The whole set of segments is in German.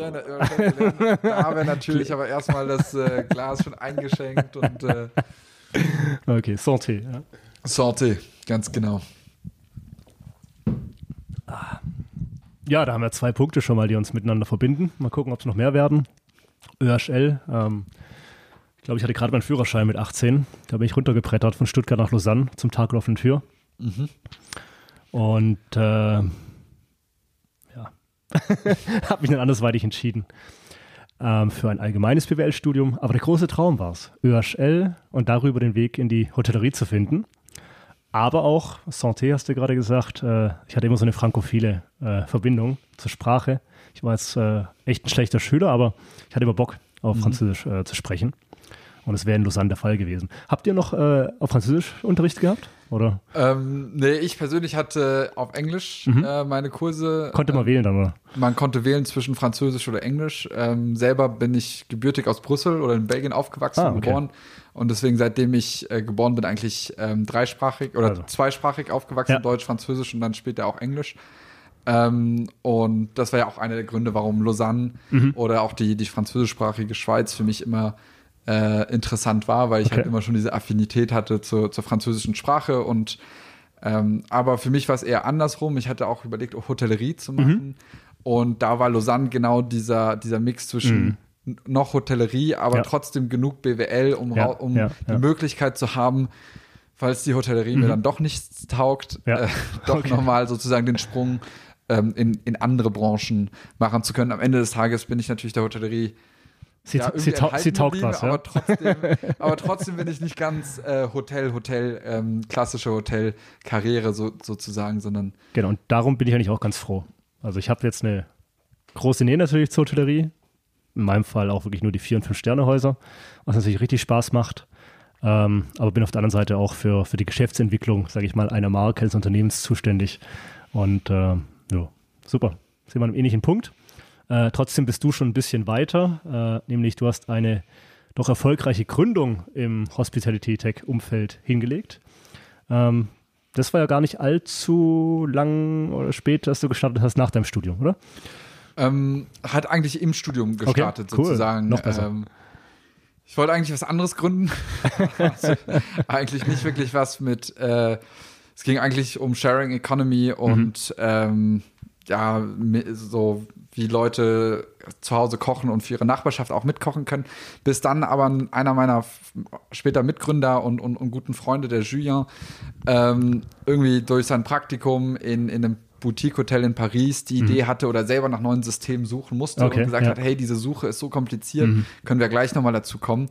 Bier in der Örstadt gelernt. Da wäre natürlich aber erstmal das äh, Glas schon eingeschenkt und äh, Okay, Santé. Ja. Sorte, ganz genau. ja, da haben wir zwei Punkte schon mal, die uns miteinander verbinden. Mal gucken, ob es noch mehr werden. ÖHL, ähm, ich glaube, ich hatte gerade meinen Führerschein mit 18. Da bin ich runtergebrettert von Stuttgart nach Lausanne zum Tag offenen Tür. Und äh, habe mich dann andersweitig entschieden ähm, für ein allgemeines BWL-Studium. Aber der große Traum war es, ÖHL und darüber den Weg in die Hotellerie zu finden. Aber auch, Santé hast du gerade gesagt, äh, ich hatte immer so eine frankophile äh, Verbindung zur Sprache. Ich war jetzt äh, echt ein schlechter Schüler, aber ich hatte immer Bock, auf Französisch äh, zu sprechen. Und es wäre in Lausanne der Fall gewesen. Habt ihr noch äh, auf Französisch Unterricht gehabt? Oder Ähm, nee, ich persönlich hatte auf Englisch äh, meine Kurse. konnte man wählen dann, oder? Man konnte wählen zwischen Französisch oder Englisch. Ähm, selber bin ich gebürtig aus Brüssel oder in Belgien aufgewachsen Ah, und okay. geboren. Und deswegen, seitdem ich äh, geboren bin, eigentlich ähm, dreisprachig oder Also. zweisprachig aufgewachsen, Ja. Deutsch, Französisch und dann später auch Englisch. Ähm, und das war ja auch einer der Gründe, warum Lausanne Mhm. oder auch die, die französischsprachige Schweiz für mich immer äh, interessant war, weil ich Okay. halt immer schon diese Affinität hatte zur, zur französischen Sprache und ähm, aber für mich war es eher andersrum. Ich hatte auch überlegt, Hotellerie zu machen. Mhm. Und da war Lausanne genau dieser, dieser Mix zwischen n- noch Hotellerie, aber Mhm. Ja. trotzdem genug BWL, um, Ja, um ja, die. Möglichkeit zu haben, falls die Hotellerie mir dann doch nichts taugt, äh, doch Okay. nochmal sozusagen den Sprung ähm, in, in andere Branchen machen zu können. Am Ende des Tages bin ich natürlich der Hotellerie Sie, ja, sie, erhalten sie taugt was, ja. aber trotzdem, aber trotzdem bin ich nicht ganz äh, Hotel, Hotel, ähm, klassische Hotelkarriere so, sozusagen, sondern Genau, und darum bin ich eigentlich auch ganz froh. Also ich habe jetzt eine große Nähe natürlich zur Hotellerie. In meinem Fall auch wirklich nur die Vier- und Fünf-Sterne-Häuser, was natürlich richtig Spaß macht. Ähm, aber bin auf der anderen Seite auch für, für die Geschäftsentwicklung, sage ich mal, einer Marke des Unternehmens zuständig. Und äh, ja, super. Sind wir an einem ähnlichen Punkt. Äh, trotzdem bist du schon ein bisschen weiter, äh, nämlich du hast eine doch erfolgreiche Gründung im Hospitality-Tech-Umfeld hingelegt. Ähm, das war ja gar nicht allzu lang oder spät, dass du gestartet hast nach deinem Studium, oder? ähm, hat eigentlich im Studium gestartet cool. sozusagen. Noch besser. Ähm, ich wollte eigentlich was anderes gründen. also, eigentlich nicht wirklich was mit, äh, es ging eigentlich um Sharing Economy und ähm, ja, so wie Leute zu Hause kochen und für ihre Nachbarschaft auch mitkochen können. Bis dann aber einer meiner später Mitgründer und, und, und guten Freunde, der Julien, ähm, irgendwie durch sein Praktikum in, in einem Boutique-Hotel in Paris die Idee hatte oder selber nach neuen Systemen suchen musste Okay, und gesagt ja. hat, hey, diese Suche ist so kompliziert, können wir gleich nochmal dazu kommen.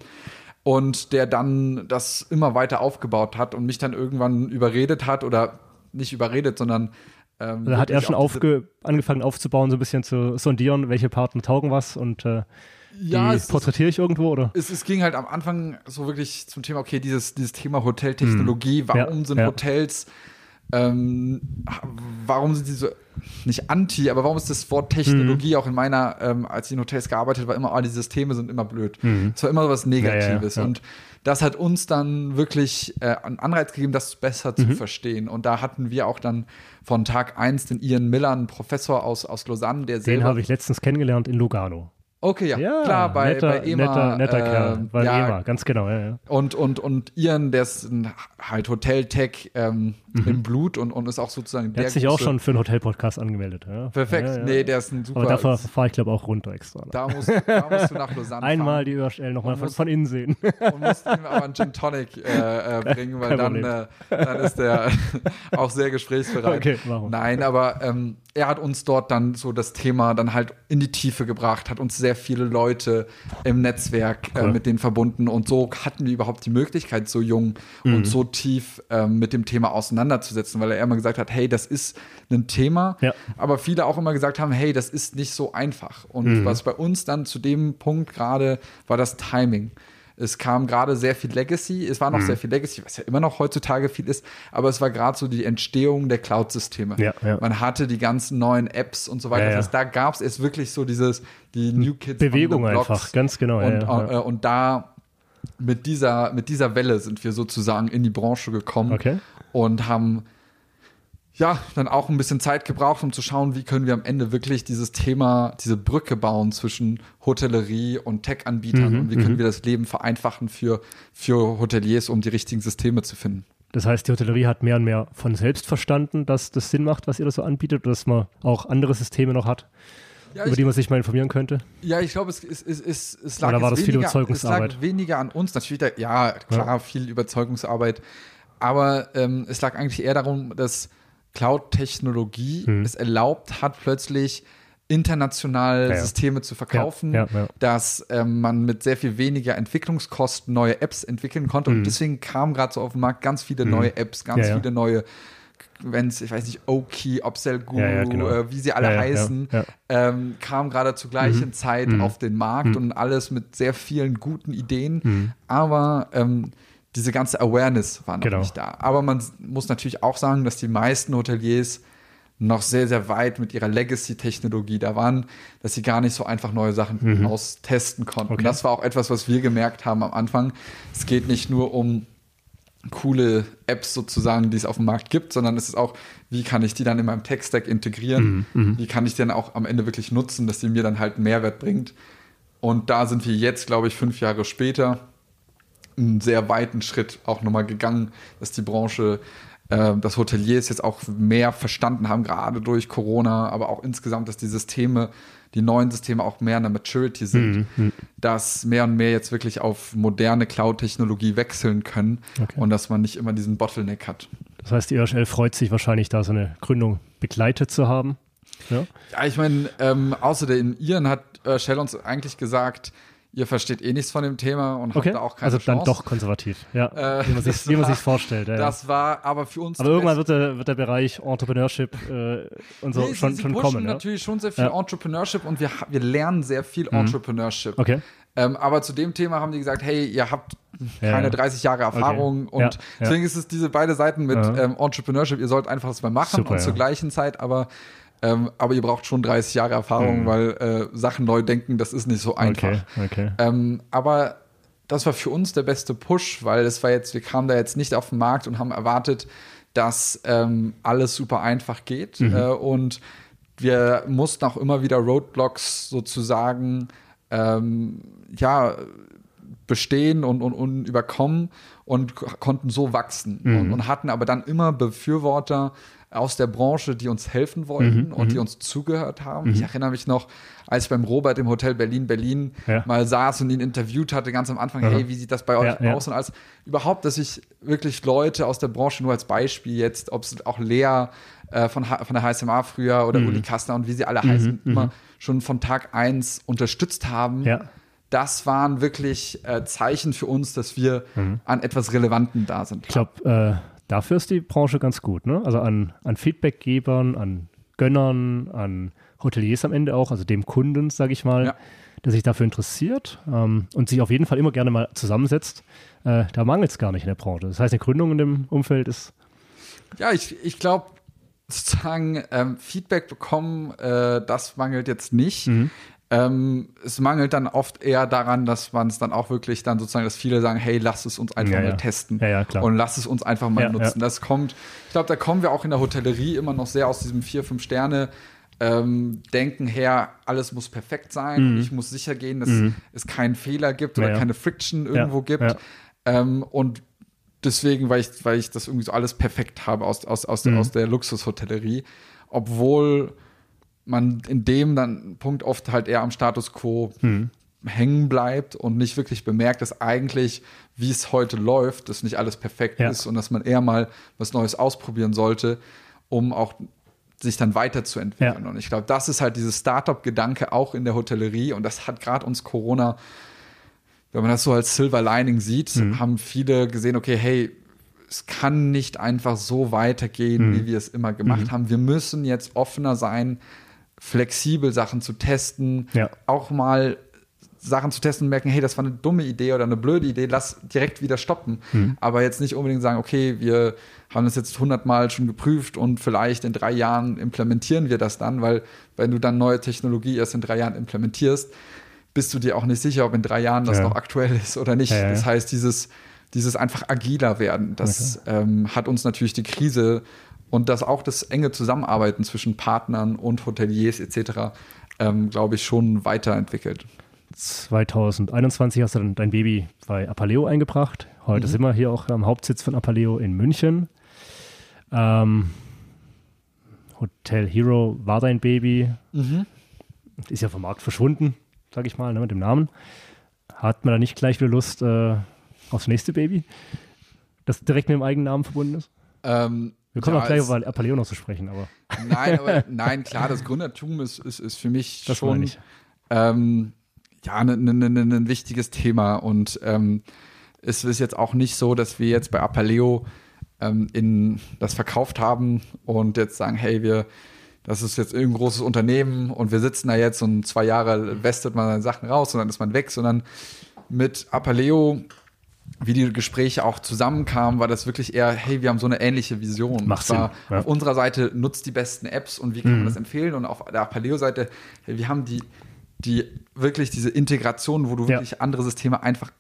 Und der dann das immer weiter aufgebaut hat und mich dann irgendwann überredet hat oder nicht überredet, sondern ähm, Da hat er schon angefangen aufzubauen, so ein bisschen zu sondieren, welche Partner taugen was und äh, Ja, porträtiere ich irgendwo, oder? es, es ging halt am Anfang so wirklich zum Thema, okay, dieses, dieses Thema Hoteltechnologie, warum Hm. Ja, sind ja. Hotels, ähm, warum sind die so, nicht anti, aber warum ist das Wort Technologie Hm. auch in meiner, ähm, als ich in Hotels gearbeitet war, immer, ah, die Systeme sind immer blöd. Es war immer was Negatives. Hm. Ja. Und das hat uns dann wirklich äh, einen Anreiz gegeben, das besser Mhm. zu verstehen. Und da hatten wir auch dann von Tag eins den Ian Miller, einen Professor aus, aus Lausanne, der Den habe ich letztens kennengelernt in Lugano. Okay, ja, klar, bei, netter, bei EMA. netter, netter Kerl, ähm, bei ja, EMA, ganz genau, ja, ja. Und, und, und Ian, der ist ein, halt Hotel-Tech ähm, im Blut und, und ist auch sozusagen Mhm. Der der hat sich auch schon für einen Hotel-Podcast angemeldet. Ja. Perfekt. Ja, ja. Nee, der ist ein super. Aber dafür fahre ich, glaube auch runter extra. da, musst, da musst du nach Lausanne Einmal fahren die ÖHL nochmal von, von innen sehen. und musst ihm aber einen Gin Tonic äh, äh, bringen, weil dann, äh, dann ist der auch sehr gesprächsbereit. Okay, warum? Nein, aber ähm, er hat uns dort dann so das Thema dann halt in die Tiefe gebracht, hat uns sehr viele Leute im Netzwerk äh, Cool. mit denen verbunden und so hatten wir überhaupt die Möglichkeit, so jung Mhm. und so tief ähm, mit dem Thema auseinanderzusetzen, weil er immer gesagt hat, hey, das ist ein Thema, Ja. aber viele auch immer gesagt haben, hey, das ist nicht so einfach. Und Mhm. was bei uns dann zu dem Punkt gerade war das Timing. Es kam gerade sehr viel Legacy, es Mhm. war noch sehr viel Legacy, was ja immer noch heutzutage viel ist, aber es war gerade so die Entstehung der Cloud-Systeme. Ja, ja. Man hatte die ganzen neuen Apps und so weiter. Ja, Das heißt, da gab es erst wirklich so dieses, die New Kids Bewegung on the Blocks. einfach, ganz genau, Und. Äh, und da mit dieser, mit dieser Welle sind wir sozusagen in die Branche gekommen Okay. und haben ja, dann auch ein bisschen Zeit gebraucht, um zu schauen, wie können wir am Ende wirklich dieses Thema, diese Brücke bauen zwischen Hotellerie und Tech-Anbietern Mhm, und wie können wir das Leben vereinfachen für, für Hoteliers, um die richtigen Systeme zu finden. Das heißt, die Hotellerie hat mehr und mehr von selbst verstanden, dass das Sinn macht, was ihr da so anbietet, dass man auch andere Systeme noch hat, Ja, über ich, die man sich mal informieren könnte. ja, ich glaube, es, es, es, es, es lag Oder war das viel weniger, es Überzeugungsarbeit? lag weniger an uns. Natürlich, da, ja, klar, viel Überzeugungsarbeit. Aber ähm, es lag eigentlich eher darum, dass Cloud-Technologie Hm. es erlaubt hat, plötzlich international Ja, ja. Systeme zu verkaufen, Ja, ja, ja. dass ähm, man mit sehr viel weniger Entwicklungskosten neue Apps entwickeln konnte. Und deswegen kamen gerade so auf den Markt ganz viele neue Apps, ganz Hm. Ja, ja. viele neue, wenn es, ich weiß nicht, Oki, Opsel Guru, Ja, ja, genau. äh, wie sie alle Ja, heißen, ähm, kam gerade zur gleichen Zeit Mhm. auf den Markt und alles mit sehr vielen guten Ideen. Mhm. Aber ähm, diese ganze Awareness war noch Genau. nicht da. Aber man muss natürlich auch sagen, dass die meisten Hoteliers noch sehr, sehr weit mit ihrer Legacy-Technologie da waren, dass sie gar nicht so einfach neue Sachen austesten konnten. Mhm. Okay. Das war auch etwas, was wir gemerkt haben am Anfang. Es geht nicht nur um coole Apps sozusagen, die es auf dem Markt gibt, sondern es ist auch, wie kann ich die dann in meinem Tech-Stack integrieren? Wie kann ich die dann auch am Ende wirklich nutzen, dass die mir dann halt einen Mehrwert bringt? Und da sind wir jetzt, glaube ich, fünf Jahre später einen sehr weiten Schritt auch nochmal gegangen, dass die Branche, äh, dass Hoteliers jetzt auch mehr verstanden haben, gerade durch Corona, aber auch insgesamt, dass die Systeme, die neuen Systeme auch mehr in der Maturity sind, dass mehr und mehr jetzt wirklich auf moderne Cloud-Technologie wechseln können Okay. und dass man nicht immer diesen Bottleneck hat. Das heißt, die IHL freut sich wahrscheinlich, da so eine Gründung begleitet zu haben. Ja? Ja, ich meine, ähm, außer in Iren hat äh, Shell uns eigentlich gesagt, ihr versteht eh nichts von dem Thema und Okay, habt da auch keine also dann Chance. doch konservativ. Ja, Äh, wie man sich das wie man war- sich's vorstellt. Ja, ja. Das war aber für uns Aber irgendwann wird der, wird der Bereich Entrepreneurship äh, und so Nee, schon, sie, schon pushen kommen. Ja? natürlich schon sehr viel Ja. Mhm. Entrepreneurship und wir, wir lernen sehr viel Entrepreneurship. Okay. Ähm, aber zu dem Thema haben die gesagt, hey, ihr habt Ja, keine ja. 30 Jahre Erfahrung Okay. Ja, und ja. deswegen ist es diese beide Seiten mit Ja. ähm, Entrepreneurship, ihr sollt einfach das mal machen Super, und ja. zur gleichen Zeit aber ähm, aber ihr braucht schon 30 Jahre Erfahrung, Mhm. weil äh, Sachen neu denken, das ist nicht so einfach. Okay, okay. Ähm, aber das war für uns der beste Push, weil es war jetzt, wir kamen da jetzt nicht auf den Markt und haben erwartet, dass ähm, alles super einfach geht. Mhm. Äh, und wir mussten auch immer wieder Roadblocks sozusagen ähm, ja, bestehen und, und, und überkommen und konnten so wachsen Mhm. und, und hatten aber dann immer Befürworter aus der Branche, die uns helfen wollten Mhm, und die uns zugehört haben. Ich erinnere mich noch, als ich beim Robert im Hotel Berlin Berlin Ja. mal saß und ihn interviewt hatte, ganz am Anfang, Aha. hey, wie sieht das bei euch Ja, ja. aus und alles. Überhaupt, dass ich wirklich Leute aus der Branche, nur als Beispiel jetzt, ob es auch Lea äh, von, H von der HSMA früher oder Mhm. Uli Kastner und wie sie alle heißen, immer schon von Tag eins unterstützt haben. Ja. Das waren wirklich äh, Zeichen für uns, dass wir an etwas Relevanten da sind. Mhm. Ich glaube, äh, dafür ist die Branche ganz gut. Ne? Also an, an Feedbackgebern, an Gönnern, an Hoteliers am Ende auch, also dem Kunden, sage ich mal, Ja. der sich dafür interessiert ähm, und sich auf jeden Fall immer gerne mal zusammensetzt. Äh, da mangelt es gar nicht in der Branche. Das heißt, eine Gründung in dem Umfeld ist Ja, ich, ich glaube, sozusagen ähm, Feedback bekommen, äh, das mangelt jetzt nicht. Mhm. Ähm, es mangelt dann oft eher daran, dass man es dann auch wirklich dann sozusagen, dass viele sagen, hey, lass es uns einfach Ja, mal ja. testen Ja, ja, klar. und lass es uns einfach mal nutzen. Das kommt, ich glaube, da kommen wir auch in der Hotellerie immer noch sehr aus diesem vier, fünf Sterne ähm, Denken her, alles muss perfekt sein und ich muss sicher gehen, dass es keinen Fehler gibt oder Mhm. Keine Friction irgendwo gibt. Ähm, und deswegen, weil ich, weil ich das irgendwie so alles perfekt habe aus, aus, aus, der, Mhm. aus der Luxushotellerie, obwohl man in dem dann Punkt oft halt eher am Status quo Mhm. hängen bleibt und nicht wirklich bemerkt, dass eigentlich, wie es heute läuft, dass nicht alles perfekt Ja. ist und dass man eher mal was Neues ausprobieren sollte, um auch sich dann weiterzuentwickeln. Ja. Und ich glaube, das ist halt dieses Startup-Gedanke auch in der Hotellerie und das hat gerade uns Corona wenn man das so als Silver Lining sieht, Mhm. haben viele gesehen, okay, hey, es kann nicht einfach so weitergehen, Mhm. wie wir es immer gemacht haben. Wir müssen jetzt offener sein, flexibel Sachen zu testen, Ja. auch mal Sachen zu testen und merken, hey, das war eine dumme Idee oder eine blöde Idee, lass direkt wieder stoppen. Mhm. Aber jetzt nicht unbedingt sagen, okay, wir haben das jetzt hundertmal schon geprüft und vielleicht in drei Jahren implementieren wir das dann, weil wenn du dann neue Technologie erst in drei Jahren implementierst, bist du dir auch nicht sicher, ob in drei Jahren das Ja. noch aktuell ist oder nicht. Ja, ja. Das heißt, dieses, dieses einfach agiler werden, das ähm, hat uns natürlich die Krise und dass auch das enge Zusammenarbeiten zwischen Partnern und Hoteliers etc., ähm, glaube ich, schon weiterentwickelt. 2021 hast du dann dein Baby bei Apaleo eingebracht. Heute mhm. sind wir hier auch am Hauptsitz von Apaleo in München. Ähm, Hotel Hero war dein Baby. Mhm. Ist ja vom Markt verschwunden, sage ich mal, ne, mit dem Namen. Hat man da nicht gleich wieder Lust äh, aufs nächste Baby, das direkt mit dem eigenen Namen verbunden ist? Ähm, wir kommen ja, auch gleich über Apaleo noch zu sprechen, aber. Nein, aber nein, klar, das Gründertum ist, ist, ist für mich das schon ähm, ja, ein ne, ne, ne, ne, wichtiges Thema. Und ähm, es ist jetzt auch nicht so, dass wir jetzt bei Apaleo ähm, in das verkauft haben und jetzt sagen, hey, wir, das ist jetzt irgendein großes Unternehmen und wir sitzen da jetzt und zwei Jahre vestet man seine Sachen raus und dann ist man weg, sondern mit Apaleo wie die Gespräche auch zusammenkamen, war das wirklich eher, hey, wir haben so eine ähnliche Vision. Macht Sinn. Ja. Auf unserer Seite nutzt die besten Apps und wie kann mhm. man das empfehlen? Und auf der Paleo-Seite, hey, wir haben die, die wirklich diese Integration, wo du wirklich ja. andere Systeme einfach,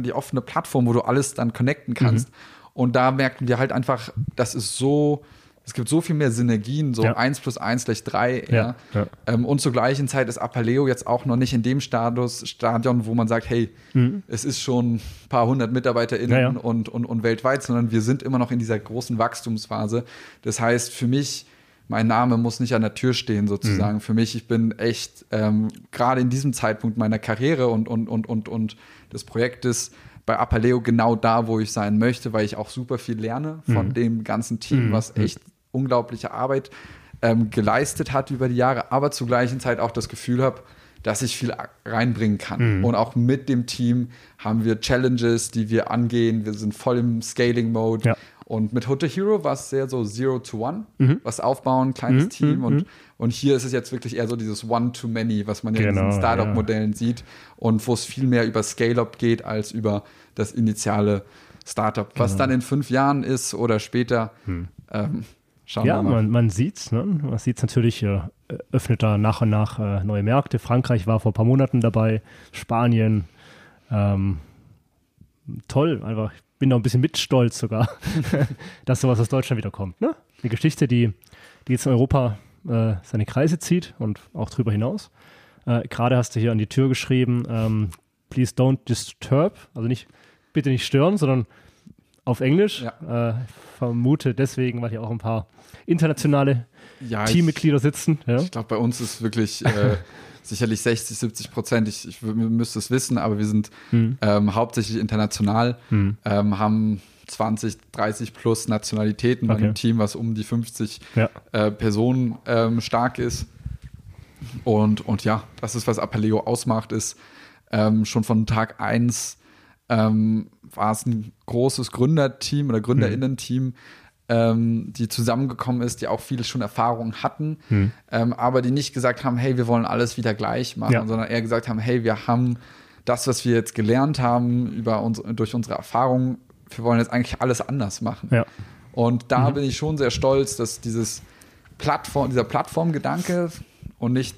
die offene Plattform, wo du alles dann connecten kannst. Mhm. Und da merken wir halt einfach, das ist so, es gibt so viel mehr Synergien, so ja. 1 plus 1 gleich 3. Ja, ja. Ähm, und zur gleichen Zeit ist Apaleo jetzt auch noch nicht in dem Status, Stadion, wo man sagt, hey, mhm. es ist schon ein paar hundert MitarbeiterInnen Und, und, und weltweit, sondern wir sind immer noch in dieser großen Wachstumsphase. Das heißt, für mich, mein Name muss nicht an der Tür stehen, sozusagen. Mhm. Für mich, ich bin echt ähm, gerade in diesem Zeitpunkt meiner Karriere und, und, und, und, und des Projektes bei Apaleo genau da, wo ich sein möchte, weil ich auch super viel lerne von mhm. dem ganzen Team, mhm. was echt unglaubliche Arbeit ähm, geleistet hat über die Jahre, aber zur gleichen Zeit auch das Gefühl habe, dass ich viel reinbringen kann. Mhm. Und auch mit dem Team haben wir Challenges, die wir angehen. Wir sind voll im Scaling-Mode. Ja. Und mit Hotel Hero war es sehr so Zero to One, mhm. was aufbauen, kleines mhm. Team. Und, mhm. und hier ist es jetzt wirklich eher so dieses One-to-Many, was man genau, in diesen genau, Startup-Modellen ja. sieht. Und wo es viel mehr über Scale-Up geht als über das initiale Startup. Was genau. dann in fünf Jahren ist oder später, hm. ähm, Schauen ja, man, man sieht es. Ne? Man sieht es natürlich, äh, öffnet da nach und nach äh, neue Märkte. Frankreich war vor ein paar Monaten dabei, Spanien. Ähm, toll, einfach. Ich bin da ein bisschen mitstolz sogar, dass sowas aus Deutschland wieder kommt. Ne? Eine Geschichte, die, die jetzt in Europa äh, seine Kreise zieht und auch darüber hinaus. Äh, gerade hast du hier an die Tür geschrieben, ähm, please don't disturb, also nicht, bitte nicht stören, sondern auf Englisch. Ja. Äh, vermute deswegen, weil hier auch ein paar internationale ja, Teammitglieder sitzen. Ja? Ich glaube, bei uns ist wirklich äh, sicherlich 60, 70 Prozent. Ich, ich müsste es wissen, aber wir sind hm. ähm, hauptsächlich international, hm. ähm, haben 20, 30 plus Nationalitäten okay. bei einem Team, was um die 50 ja. äh, Personen ähm, stark ist. Und, und ja, das ist, was Apaleo ausmacht, ist ähm, schon von Tag 1 ähm, war es ein großes Gründerteam oder Gründerinnen-Team, ähm, die zusammengekommen ist, die auch viel schon Erfahrung hatten, hm. ähm, aber die nicht gesagt haben, hey, wir wollen alles wieder gleich machen, ja. sondern eher gesagt haben, hey, wir haben das, was wir jetzt gelernt haben über uns, durch unsere Erfahrung, wir wollen jetzt eigentlich alles anders machen. Ja. Und da mhm. bin ich schon sehr stolz, dass dieses Plattform, dieser Plattformgedanke und nicht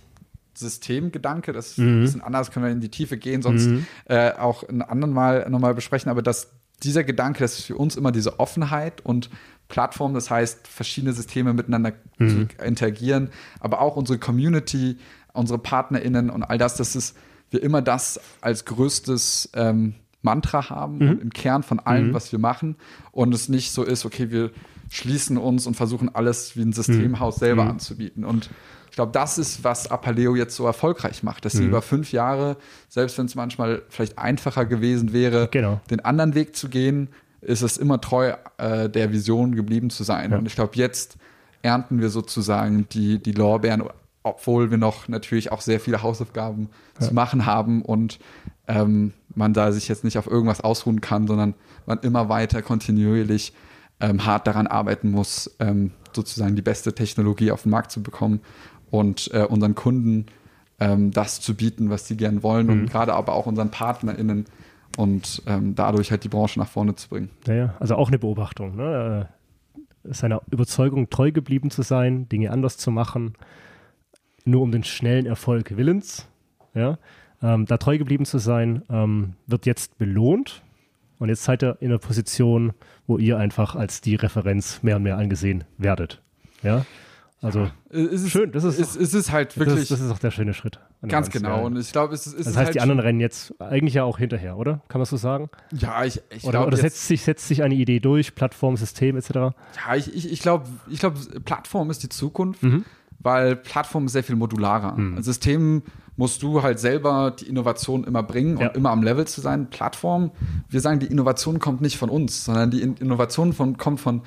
Systemgedanke, das ist mhm. ein bisschen anders, können wir in die Tiefe gehen, sonst mhm. äh, auch einen anderen Mal nochmal besprechen, aber dass dieser Gedanke, das ist für uns immer diese Offenheit und Plattform, das heißt, verschiedene Systeme miteinander mhm. interagieren, aber auch unsere Community, unsere PartnerInnen und all das, dass es, wir immer das als größtes ähm, Mantra haben mhm. im Kern von allem, mhm. was wir machen und es nicht so ist, okay, wir schließen uns und versuchen alles wie ein Systemhaus mhm. selber mhm. anzubieten und ich glaube, das ist, was Apaleo jetzt so erfolgreich macht, dass sie mhm. über fünf Jahre, selbst wenn es manchmal vielleicht einfacher gewesen wäre, genau. den anderen Weg zu gehen, ist es immer treu äh, der Vision geblieben zu sein. Ja. Und ich glaube, jetzt ernten wir sozusagen die, die Lorbeeren, obwohl wir noch natürlich auch sehr viele Hausaufgaben ja. zu machen haben und ähm, man da sich jetzt nicht auf irgendwas ausruhen kann, sondern man immer weiter kontinuierlich ähm, hart daran arbeiten muss, ähm, sozusagen die beste Technologie auf den Markt zu bekommen und äh, unseren Kunden ähm, das zu bieten, was sie gern wollen mhm. und gerade aber auch unseren PartnerInnen und ähm, dadurch halt die Branche nach vorne zu bringen. Ja, ja. also auch eine Beobachtung, ne? Äh, seiner Überzeugung treu geblieben zu sein, Dinge anders zu machen, nur um den schnellen Erfolg willens, ja, ähm, da treu geblieben zu sein, ähm, wird jetzt belohnt Und jetzt seid ihr in einer Position, wo ihr einfach als die Referenz mehr und mehr angesehen werdet. Ja. Also Es ist, Schön, das ist es, es ist halt wirklich das, das ist auch der schöne Schritt. ganz genau. Und ich glaube, es ist, Das ist heißt, halt die anderen rennen jetzt eigentlich ja auch hinterher, oder? Kann man so sagen? Ja, ich, ich Oder, glaube, oder setzt, sich, setzt sich eine Idee durch, Plattform, System etc.? ja, ich, ich, ich glaube, ich glaube, Plattform ist die Zukunft, Mhm. weil Plattform ist sehr viel modularer. Als System musst du halt selber die Innovation immer bringen Ja. und immer am Level zu sein. Plattform, wir sagen, die Innovation kommt nicht von uns, sondern die In- Innovation von, kommt von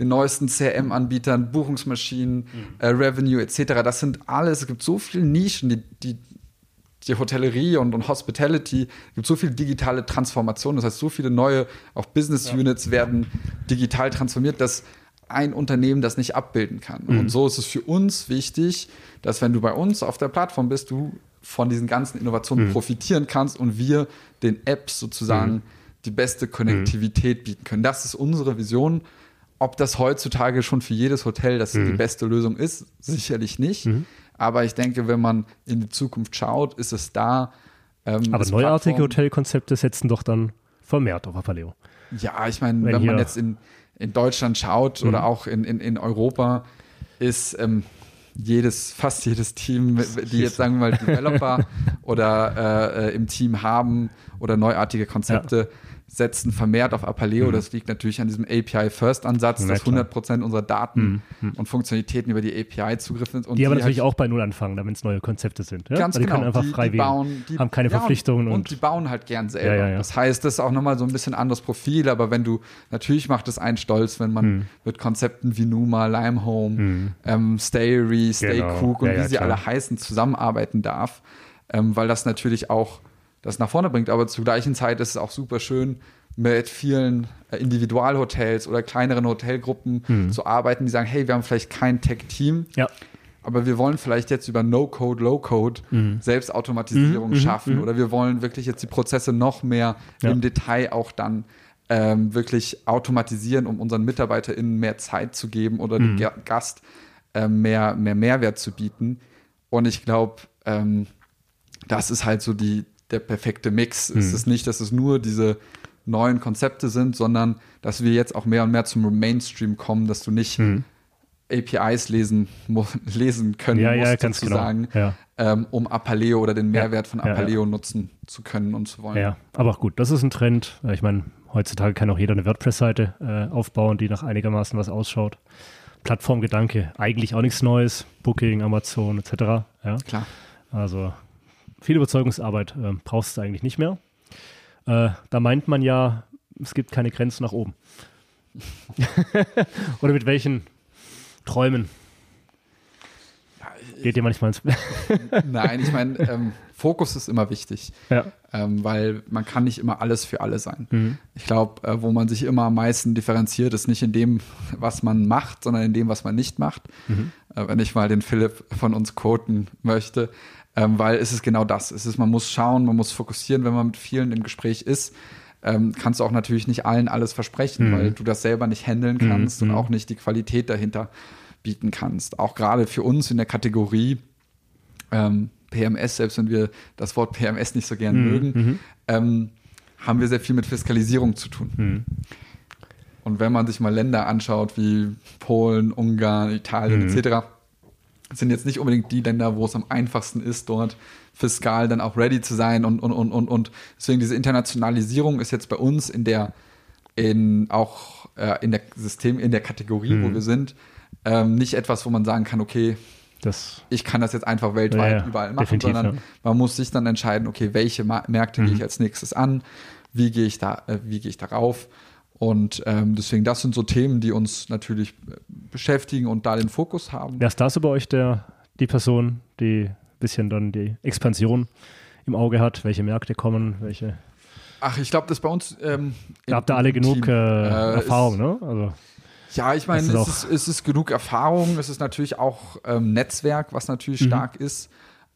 den neuesten CRM-Anbietern, Buchungsmaschinen, Mhm. äh, Revenue etc. Das sind alles, es gibt so viele Nischen, die, die die Hotellerie und, und Hospitality, es gibt so viel digitale Transformation, das heißt, so viele neue, auch Business Units werden digital transformiert, dass ein Unternehmen das nicht abbilden kann. Mhm. Und so ist es für uns wichtig, dass wenn du bei uns auf der Plattform bist, du von diesen ganzen Innovationen Mhm. profitieren kannst und wir den Apps sozusagen die beste Konnektivität bieten können. Das ist unsere Vision. Ob das heutzutage schon für jedes Hotel das Mhm. die beste Lösung ist, sicherlich nicht. Aber ich denke, wenn man in die Zukunft schaut, ist es da. ähm, Aber neuartige Plattform- Hotelkonzepte setzen doch dann vermehrt auf Apaleo. Ja, ich meine, Wenn wenn, man Mhm. jetzt in, in Deutschland schaut oder auch in, in, in Europa, ist ähm, jedes, fast jedes Team, die jetzt sagen wir mal Developer oder äh, äh, im Team haben oder neuartige Konzepte, setzen vermehrt auf Apaleo. Das liegt natürlich an diesem API-First-Ansatz, Mhm. Dass klar. Mhm. 100% unserer Daten und Funktionalitäten über die API zugriffen sind. Und Die aber halt natürlich auch bei Null anfangen, wenn es neue Konzepte sind. Ja? Ganz die genau. können einfach die, frei die wählen, bauen, die, haben keine ja, Verpflichtungen und, und, und die bauen halt gern selber. Ja. Das heißt, das ist auch nochmal so ein bisschen anderes Profil, aber wenn du, natürlich macht es einen stolz, wenn man Hm. mit Konzepten wie Numa, Limehome, ähm, Stayery, Stay Genau. Cook und Ja, ja, wie sie klar. alle heißen, zusammenarbeiten darf, ähm, weil das natürlich auch das nach vorne bringt. Aber zur gleichen Zeit ist es auch super schön, mit vielen äh, Individualhotels oder kleineren Hotelgruppen Hm. zu arbeiten, die sagen, hey, wir haben vielleicht kein Tech-Team, ja, aber wir wollen vielleicht jetzt über No-Code, Low-Code Selbstautomatisierung schaffen oder wir wollen wirklich jetzt die Prozesse noch mehr Ja. im Detail auch dann ähm, wirklich automatisieren, um unseren MitarbeiterInnen mehr Zeit zu geben oder dem Ga- Gast ähm, mehr, mehr Mehrwert zu bieten. Und ich glaube, ähm, das ist halt so die, der perfekte Mix. Es ist nicht, dass es nur diese neuen Konzepte sind, sondern dass wir jetzt auch mehr und mehr zum Mainstream kommen, dass du nicht APIs lesen, lesen können Ja, ja, musst, genau. sozusagen, Ja. ähm, um Apaleo oder den Mehrwert von Ja, ja. Apaleo nutzen zu können und zu wollen. ja, aber gut, das ist ein Trend. Äh, Ich meine, heutzutage kann auch jeder eine WordPress-Seite äh, aufbauen, die nach einigermaßen was ausschaut. Plattformgedanke, eigentlich auch nichts Neues. Booking, Amazon etc. Ja. Klar. Also viel Überzeugungsarbeit äh, brauchst du eigentlich nicht mehr. Äh, da meint man ja, es gibt keine Grenzen nach oben. Oder mit welchen Träumen geht dir manchmal ins Nein, ich meine, ähm, Fokus ist immer wichtig, ja. ähm, weil man kann nicht immer alles für alle sein. Mhm. Ich glaube, äh, wo man sich immer am meisten differenziert, ist nicht in dem, was man macht, sondern in dem, was man nicht macht. Mhm. Äh, wenn ich mal den Philipp von uns quoten möchte, ähm, weil es ist genau das. Es ist, man muss schauen, man muss fokussieren, wenn man mit vielen im Gespräch ist. Ähm, kannst du auch natürlich nicht allen alles versprechen, Mhm. weil du das selber nicht handeln kannst und auch nicht die Qualität dahinter bieten kannst. Auch gerade für uns in der Kategorie ähm, PMS, selbst wenn wir das Wort PMS nicht so gern Mhm. mögen, ähm, haben wir sehr viel mit Fiskalisierung zu tun. Mhm. Und wenn man sich mal Länder anschaut wie Polen, Ungarn, Italien Mhm. etc., sind jetzt nicht unbedingt die Länder, wo es am einfachsten ist, dort fiskal dann auch ready zu sein und, und, und, und, und deswegen diese Internationalisierung ist jetzt bei uns in der, in auch äh, in der System, in der Kategorie, Mhm. wo wir sind, ähm, nicht etwas, wo man sagen kann, okay, Das, ich kann das jetzt einfach weltweit Ja, ja, überall machen, sondern ja. man muss sich dann entscheiden, okay, welche Märkte Mhm. gehe ich als nächstes an, wie gehe ich da, äh, wie gehe ich darauf und ähm, deswegen, das sind so Themen, die uns natürlich äh, beschäftigen und da den Fokus haben. wer ist da so bei euch der, die Person, die ein bisschen dann die Expansion im Auge hat? Welche Märkte kommen? Welche? Ach, ich glaube, das bei uns. Ähm, Da habt ihr alle genug äh, äh, Erfahrung, ist- ne? Also, Ja, ich meine, Das es ist, es ist genug Erfahrung, es ist natürlich auch ähm, Netzwerk, was natürlich Mhm. stark ist.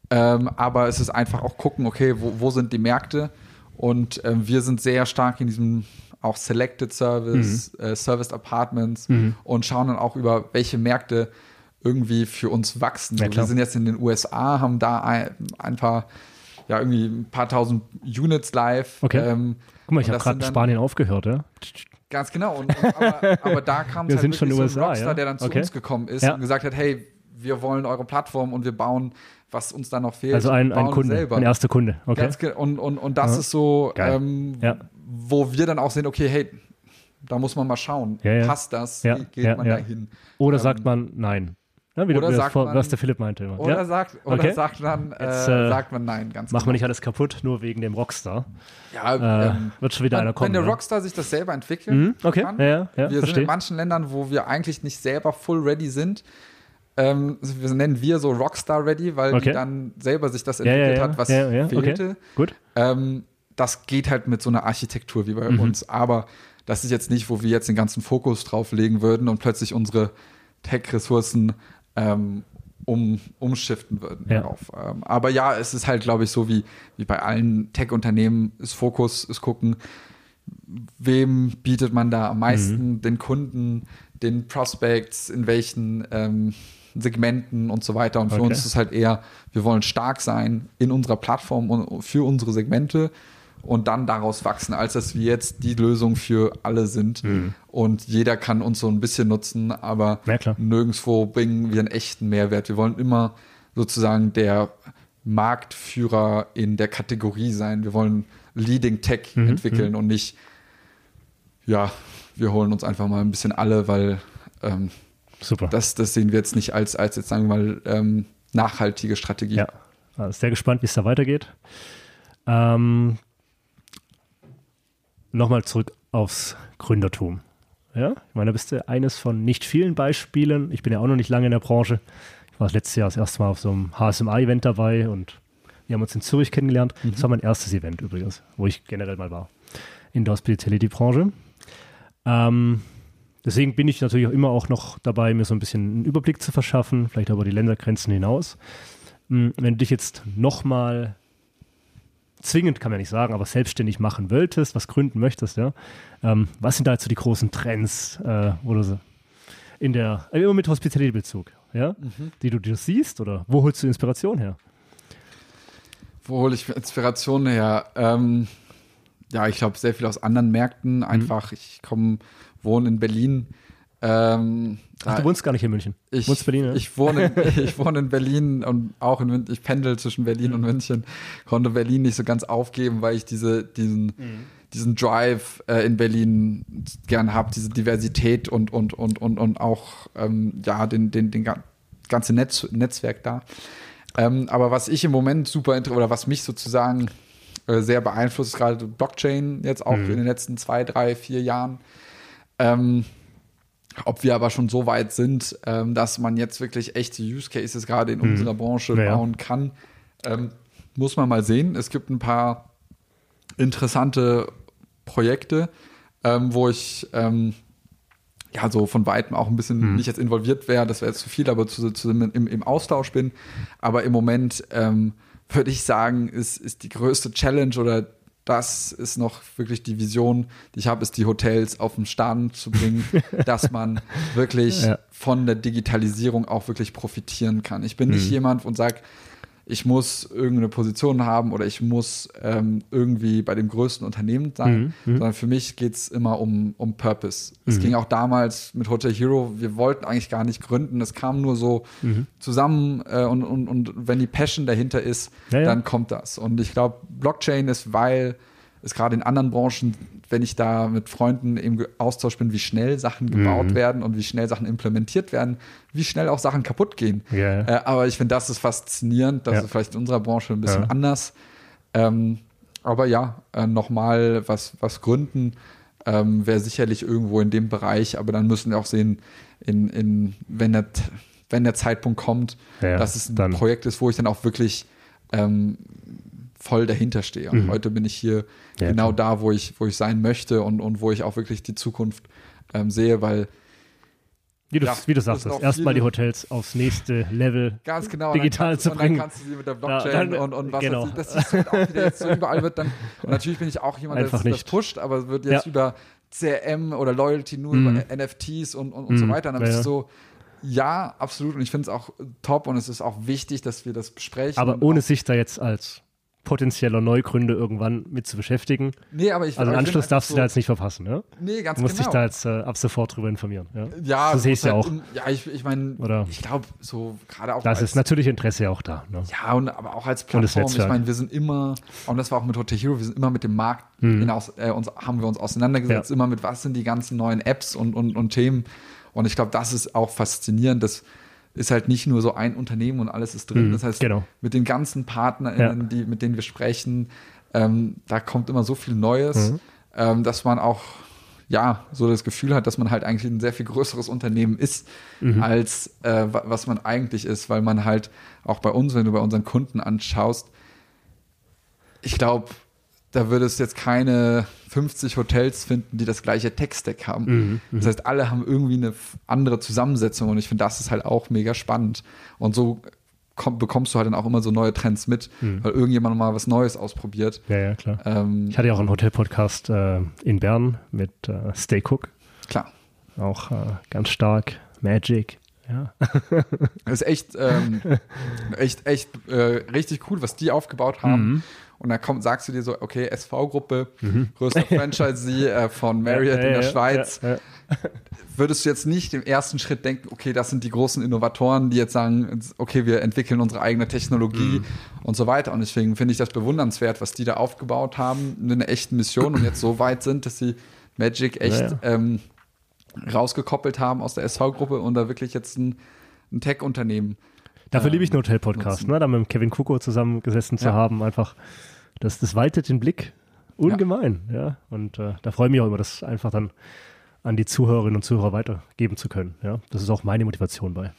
Ähm, aber es ist einfach auch gucken, okay, wo, wo sind die Märkte? Und ähm, wir sind sehr stark in diesem auch Selected Service, Mhm. äh, Serviced Apartments und schauen dann auch über welche Märkte irgendwie für uns wachsen. Ja, wir sind jetzt in den USA, haben da ein, ein paar ja irgendwie ein paar tausend Units live. Okay. Ähm, Guck mal, ich habe gerade dann- Spanien aufgehört, ja? Ganz genau. Und, und, aber, aber da kam Wir halt sind schon so ein USA, Rockstar, ja? der dann zu Okay. uns gekommen ist Ja. und gesagt hat, hey, wir wollen eure Plattform und wir bauen, was uns da noch fehlt. Also ein, ein Kunde, selber. ein erster Kunde. Okay. Ge- und, und, und das Ja. ist so, ähm, Ja. wo wir dann auch sehen, okay, hey, da muss man mal schauen. Ja. Passt das? Ja, Wie geht man da hin? Oder Ähm, sagt man nein. Ja, wie du- oder das sagt vor, man- was der Philipp meinte immer. Oder, ja? sagt, oder Okay. sagt man, äh, Jetzt, äh, sagt man nein, ganz Machen wir genau. nicht alles kaputt, nur wegen dem Rockstar. Ja, Äh, ähm, wird schon wieder wenn, einer kommen. wenn der ja. Rockstar sich das selber entwickeln Mhm, okay, kann. ja, ja, wir sind verstehe. in manchen Ländern, wo wir eigentlich nicht selber full ready sind. Ähm, wir nennen wir so Rockstar ready, weil Okay. die dann selber sich das ja, ja, entwickelt ja, hat, was fehlte. Okay. Gut. Ähm, das geht halt mit so einer Architektur wie bei Mhm. uns. Aber das ist jetzt nicht, wo wir jetzt den ganzen Fokus drauf legen würden und plötzlich unsere Tech-Ressourcen ähm, um, umschiften würden Ja. darauf. Ähm, aber ja, es ist halt, glaube ich, so wie, wie bei allen Tech-Unternehmen, ist Fokus, ist gucken, wem bietet man da am meisten, Mhm. den Kunden, den Prospects, in welchen ähm, Segmenten und so weiter. Und für Okay. uns ist es halt eher, wir wollen stark sein in unserer Plattform und für unsere Segmente und dann daraus wachsen, als dass wir jetzt die Lösung für alle sind. Mhm. Und jeder kann uns so ein bisschen nutzen, aber Ja, nirgendwo bringen wir einen echten Mehrwert. Wir wollen immer sozusagen der Marktführer in der Kategorie sein. Wir wollen Leading Tech Mhm, entwickeln und nicht, ja, wir holen uns einfach mal ein bisschen alle, weil ähm, Super. das, das sehen wir jetzt nicht als, als jetzt sagen wir mal ähm, nachhaltige Strategie. Ja, also sehr gespannt, wie es da weitergeht. Ähm, Nochmal zurück aufs Gründertum. Ja, ich meine, da bist du eines von nicht vielen Beispielen. Ich bin ja auch noch nicht lange in der Branche. Ich war letztes Jahr das erste Mal auf so einem HSMA-Event dabei und wir haben uns in Zürich kennengelernt. Das war mein erstes Event übrigens, wo ich generell mal war in der Hospitality-Branche. Ähm, deswegen bin ich natürlich auch immer auch noch dabei, mir so ein bisschen einen Überblick zu verschaffen, vielleicht über die Ländergrenzen hinaus. Hm, Wenn du dich jetzt nochmal zwingend, kann man ja nicht sagen, aber selbstständig machen wolltest, was gründen möchtest, ja, ähm, was sind da jetzt so die großen Trends, äh, du so in der, äh, immer mit Hospitality-Bezug, ja, die du dir siehst oder wo holst du Inspiration her? Wo hole ich Inspiration her? Ähm, ja, ich glaube, sehr viel aus anderen Märkten. Einfach, ich komme, wohne in Berlin. Ähm, Ach, du wohnst gar nicht in München. ich, wohnst in Berlin, ja? ich, wohne in, ich wohne in Berlin und auch in München. Ich pendel zwischen Berlin Mhm. und München. Konnte Berlin nicht so ganz aufgeben, weil ich diese, diesen, Mhm. diesen Drive äh, in Berlin gern habe, diese Diversität und, und, und, und, und auch ähm, ja, den, den, den ga- ganze Netz, Netzwerk da. Ähm, aber was ich im Moment super inter oder was mich sozusagen äh, sehr beeinflusst, ist gerade Blockchain jetzt auch Mhm. in den letzten zwei, drei, vier Jahren. Ähm, ob wir aber schon so weit sind, ähm, dass man jetzt wirklich echte Use Cases gerade in unserer Branche. Ja, bauen kann, ähm, muss man mal sehen. Es gibt ein paar interessante Projekte, ähm, wo ich ähm, ja so von weitem auch ein bisschen Mhm. nicht jetzt involviert wäre, das wäre jetzt zu viel, aber zu, zu, im, im Austausch bin. Aber im Moment ähm, würde ich sagen, ist, ist die größte Challenge oder das ist noch wirklich die Vision, die ich habe, ist die Hotels auf den Stand zu bringen, dass man wirklich Ja. von der Digitalisierung auch wirklich profitieren kann. Ich bin Mhm. nicht jemand und sage, ich muss irgendeine Position haben oder ich muss ähm, irgendwie bei dem größten Unternehmen sein, Mhm, sondern für mich geht es immer um, um Purpose. Es Mhm. ging auch damals mit Hotel Hero, wir wollten eigentlich gar nicht gründen, es kam nur so Mhm. zusammen äh, und, und, und wenn die Passion dahinter ist, Ja, ja. dann kommt das. Und ich glaube, Blockchain ist, weil es gerade in anderen Branchen, wenn ich da mit Freunden im Austausch bin, wie schnell Sachen gebaut Mhm. werden und wie schnell Sachen implementiert werden, wie schnell auch Sachen kaputt gehen. Ja. Äh, aber ich finde, das ist faszinierend. Das Ja. ist vielleicht in unserer Branche ein bisschen Ja. anders. Ähm, aber ja, äh, nochmal was, was gründen ähm, wäre sicherlich irgendwo in dem Bereich, aber dann müssen wir auch sehen, in, in, wenn, der, wenn der Zeitpunkt kommt, Ja, dass es ein Projekt ist, wo ich dann auch wirklich ähm, voll dahinter stehe. Und Mhm. heute bin ich hier Ja, genau klar. da, wo ich, wo ich sein möchte und, und wo ich auch wirklich die Zukunft ähm, sehe, weil Wie du, Ja, wie du das sagst, erstmal die Hotels aufs nächste Level. Ganz genau. digital und kannst, zu und bringen. dann kannst du sie mit der Blockchain Ja, dann- und, und was genau. das du halt auch wieder jetzt so überall wird dann. Und natürlich bin ich auch jemand, der das, das pusht, aber es wird jetzt Ja. über CRM oder Loyalty nur Mhm. über NFTs und, und, und so Mhm. weiter. Und dann Ja, bist du so, ja, absolut. Und ich finde es auch top und es ist auch wichtig, dass wir das besprechen. Aber und ohne sich da jetzt als potenzieller Neugründer irgendwann mit zu beschäftigen. Nee, aber ich Also den Anschluss darfst einfach du da jetzt nicht verpassen, ja? Nee, ganz Du musst genau. dich da jetzt äh, ab sofort drüber informieren. Ja, ja, so du sehe ich ja halt auch. Ja, ich, ich meine, ich glaube, so gerade auch Da ist als, das natürliche Interesse ja auch da. Ne? Ja, und aber auch als Und das Plattform, ich meine, wir sind immer, und das war auch mit Hotel Hero, wir sind immer mit dem Markt hinaus, äh, uns, haben wir uns auseinandergesetzt, Ja. immer mit, was sind die ganzen neuen Apps und, und, und Themen. Und ich glaube, das ist auch faszinierend, das ist halt nicht nur so ein Unternehmen und alles ist drin. Mhm, das heißt, genau. mit den ganzen PartnerInnen, Ja. die, mit denen wir sprechen, ähm, da kommt immer so viel Neues, Mhm. ähm, dass man auch ja, so das Gefühl hat, dass man halt eigentlich ein sehr viel größeres Unternehmen ist, Mhm. als äh, wa- was man eigentlich ist, weil man halt auch bei uns, wenn du bei unseren Kunden anschaust, ich glaube, da würde es jetzt keine 50 Hotels finden, die das gleiche Tech-Stack haben. Das heißt, alle haben irgendwie eine andere Zusammensetzung und ich finde, das ist halt auch mega spannend. Und so komm, bekommst du halt dann auch immer so neue Trends mit, weil irgendjemand mal was Neues ausprobiert. Ja, ja, klar. Ähm, Ich hatte ja auch einen Hotel-Podcast äh, in Bern mit äh, Stay Cook, klar. auch äh, ganz stark. Magic, ja. Das ist echt, ähm, echt, echt äh, richtig cool, was die aufgebaut haben. Mhm. Und dann kommt, sagst du dir so, okay, SV-Gruppe, größter Franchisee äh, von Marriott Ja, in der Schweiz. Würdest du jetzt nicht im ersten Schritt denken, okay, das sind die großen Innovatoren, die jetzt sagen, okay, wir entwickeln unsere eigene Technologie Mhm. und so weiter. Und deswegen finde ich das bewundernswert, was die da aufgebaut haben, mit einer echten Mission und jetzt so weit sind, dass sie Magic echt. Ähm, rausgekoppelt haben aus der SV-Gruppe und da wirklich jetzt ein, ein Tech-Unternehmen. Dafür ähm, liebe ich einen Hotel-Podcast, ne? da mit Kevin Kuko zusammengesessen zu Ja. haben, einfach, das, das weitet den Blick ungemein, ja. Und äh, da freue ich mich auch immer, das einfach dann an die Zuhörerinnen und Zuhörer weitergeben zu können, ja. Das ist auch meine Motivation bei.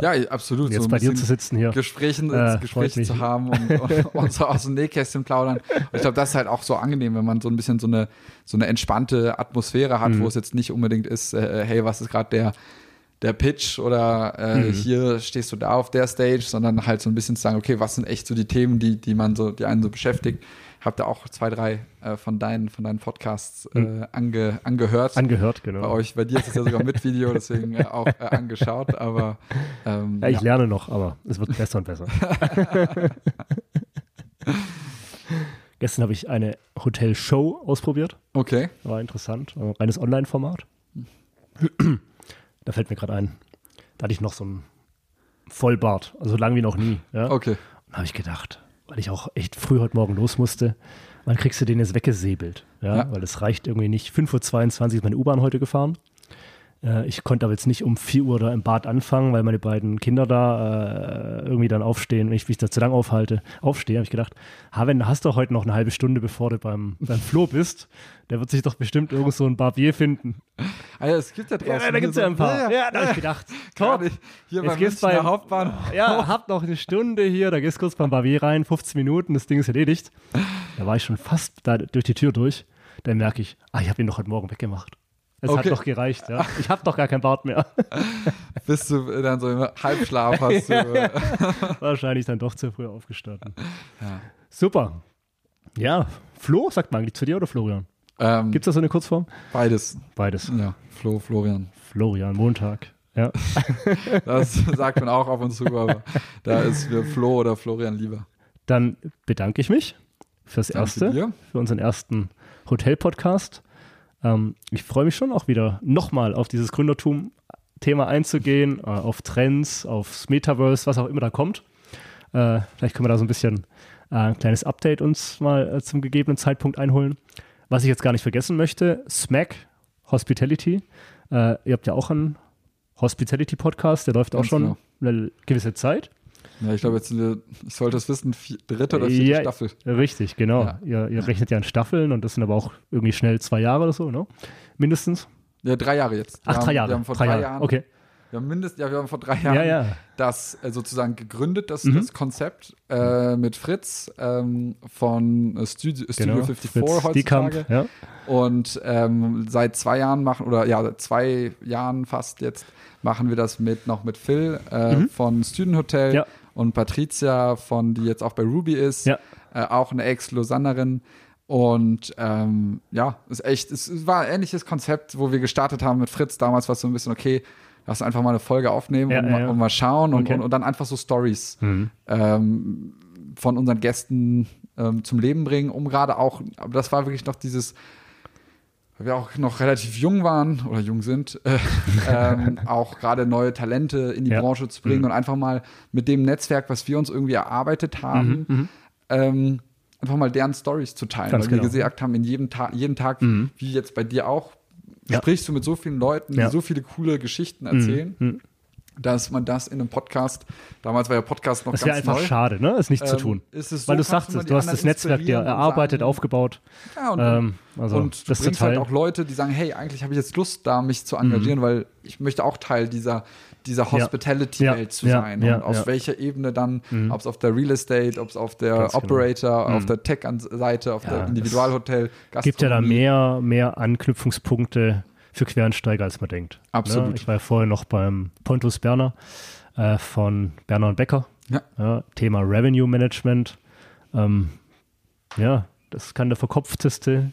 Ja, absolut. Und jetzt so bei dir zu sitzen hier. Gesprächen, Äh, ins Gespräch freut mich. zu haben und, und, und so aus dem Nähkästchen plaudern. Und ich glaube, das ist halt auch so angenehm, wenn man so ein bisschen so eine, so eine entspannte Atmosphäre hat, Mhm. wo es jetzt nicht unbedingt ist, äh, hey, was ist gerade der, der Pitch oder äh, Mhm. hier stehst du da auf der Stage, sondern halt so ein bisschen zu sagen, okay, was sind echt so die Themen, die, die man so, die einen so beschäftigt. Ich habe da auch zwei, drei äh, von deinen, von deinen Podcasts äh, ange, angehört. Angehört, genau. bei euch, bei dir ist es ja sogar mit Video, deswegen äh, auch äh, angeschaut, aber ähm, Ja, ich lerne noch, aber es wird besser und besser. Gestern habe ich eine Hotel-Show ausprobiert. Okay. War interessant. Ein reines Online-Format. da fällt mir gerade ein. Da hatte ich noch so einen Vollbart. Also so lang wie noch nie. Ja? Okay. Und da habe ich gedacht, weil ich auch echt früh heute Morgen los musste, wann kriegst du den jetzt weggesäbelt? Ja, Ja. weil es reicht irgendwie nicht. 5.22 Uhr ist meine U-Bahn heute gefahren. Äh, ich konnte aber jetzt nicht um 4 Uhr da im Bad anfangen, weil meine beiden Kinder da äh, irgendwie dann aufstehen, wenn ich mich da zu lang aufhalte, aufstehe, habe ich gedacht, ha, wenn hast du heute noch eine halbe Stunde, bevor du beim, beim Flo bist, der wird sich doch bestimmt irgend so ein Barbier finden. Ah ja, es gibt ja draußen. Ja, da gibt es ja ein paar. Ja, da habe ich gedacht, top. Gerade hier Jetzt gehst beim- Hauptbahn. Ja, habt noch eine Stunde hier, da gehst kurz beim Barbier rein, 15 Minuten, das Ding ist erledigt. Da war ich schon fast da durch die Tür durch. Dann merke ich, ah, ich habe ihn doch heute Morgen weggemacht. Es hat Okay. doch gereicht, ja. Ich habe doch gar kein Bart mehr. Bist du dann so im Halbschlaf hast du. Wahrscheinlich dann doch zu früh aufgestanden. Ja. Super. Ja, Flo, sagt man eigentlich zu dir oder Florian? ähm, Gibt es da so eine Kurzform? beides. Beides. Ja, Flo, Florian. Florian, Montag. Ja. Das sagt man auch ab und zu, aber da ist mir Flo oder Florian lieber. Dann bedanke ich mich fürs Danke Erste, dir. für unseren ersten Hotel-Podcast. Ähm, ich freue mich schon auch wieder nochmal auf dieses Gründertum-Thema einzugehen, äh, auf Trends, aufs Metaverse, was auch immer da kommt. Äh, vielleicht können wir da so ein bisschen äh, ein kleines Update uns mal äh, zum gegebenen Zeitpunkt einholen. Was ich jetzt gar nicht vergessen möchte, SMAC Hospitality. Äh, ihr habt ja auch einen Hospitality-Podcast, der läuft auch Ganz schon genau. eine gewisse Zeit. Ja, ich glaube, jetzt sind wir, ich sollte es wissen, vier, dritte oder vierte Ja, Staffel. Richtig, genau. Ja. Ihr, ihr rechnet ja in Staffeln und das sind aber auch irgendwie schnell zwei Jahre oder so, ne? Mindestens. Ja, drei Jahre jetzt. Wir Ach, drei Jahre. Wir haben vor drei drei, Jahre. Jahren, Okay. wir haben mindestens, ja, wir haben vor drei Jahren Ja, ja. das äh, sozusagen gegründet, das, Mhm. das Konzept äh, mit Fritz ähm, von Studio, Studio Genau. 54 Fritz Diekamp, heutzutage. ja. Und ähm, seit zwei Jahren machen, oder ja, seit zwei Jahren fast jetzt, machen wir das mit noch mit Phil äh, von Student Hotel Mhm. Ja. Und Patricia von, die jetzt auch bei Ruby ist, Ja. äh, auch eine Ex-Lausannerin. Und ähm, ja, ist echt, es, war ein ähnliches Konzept, wo wir gestartet haben mit Fritz. Damals war es so ein bisschen, okay, lass einfach mal eine Folge aufnehmen Ja, und, ja, mal, und mal schauen und, Okay. und, und dann einfach so Stories Mhm. ähm, von unseren Gästen ähm, zum Leben bringen, um gerade auch, aber das war wirklich noch dieses, weil wir auch noch relativ jung waren oder jung sind, äh, ähm, auch gerade neue Talente in die Ja. Branche zu bringen Mhm. und einfach mal mit dem Netzwerk, was wir uns irgendwie erarbeitet haben, Mhm, ähm, einfach mal deren Stories zu teilen, Ganz weil genau. wir gesagt haben, in jedem Tag, jeden Tag, Mhm. wie jetzt bei dir auch, Ja. sprichst du mit so vielen Leuten, die Ja. so viele coole Geschichten erzählen, Mhm. Dass man das in einem Podcast, damals war ja Podcast noch Das ganz wäre einfach neu, schade, ne? Es nicht zu ähm, tun. ist es so, Weil du sagtest, du hast das Netzwerk dir erarbeitet, sagen- aufgebaut. Ja, und, Ähm, also und du das zu bringst halt auch Leute, die sagen, hey, eigentlich habe ich jetzt Lust, da mich zu engagieren, weil ich möchte auch Teil dieser, dieser Hospitality-Welt Ja, zu ja, sein. ja, und aus ja. welcher Ebene dann, ob es auf der Real Estate, ob es auf der Ganz genau. Operator, auf der Tech-Seite, auf Ja, der es Individualhotel, gibt ja da Gastronomie. mehr, mehr Anknüpfungspunkte für Quereinsteiger, als man denkt. Absolut. Ne? Ich war ja vorher noch beim Pontus Berner äh, von Berner und Becker. Ja. Thema Revenue Management. Ähm, ja, das kann der verkopfteste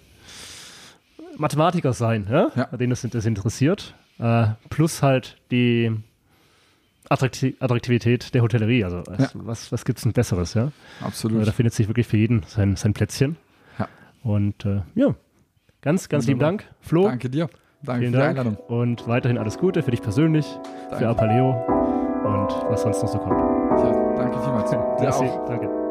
Mathematiker sein, ja? Ja. den das, das interessiert. Äh, plus halt die Attrakti Attraktivität der Hotellerie. Also Ja. was, was gibt es denn Besseres, ja? Absolut. Äh, da findet sich wirklich für jeden sein, sein Plätzchen. Ja. Und äh, ja, ganz, ganz lieben Wunderbar. Dank, Flo. Danke dir. Danke Vielen für die Dank. Einladung. Und weiterhin alles Gute für dich persönlich, für Danke. Apaleo und was sonst noch so kommt. Tja, danke vielmals. Dir Merci, auch. danke.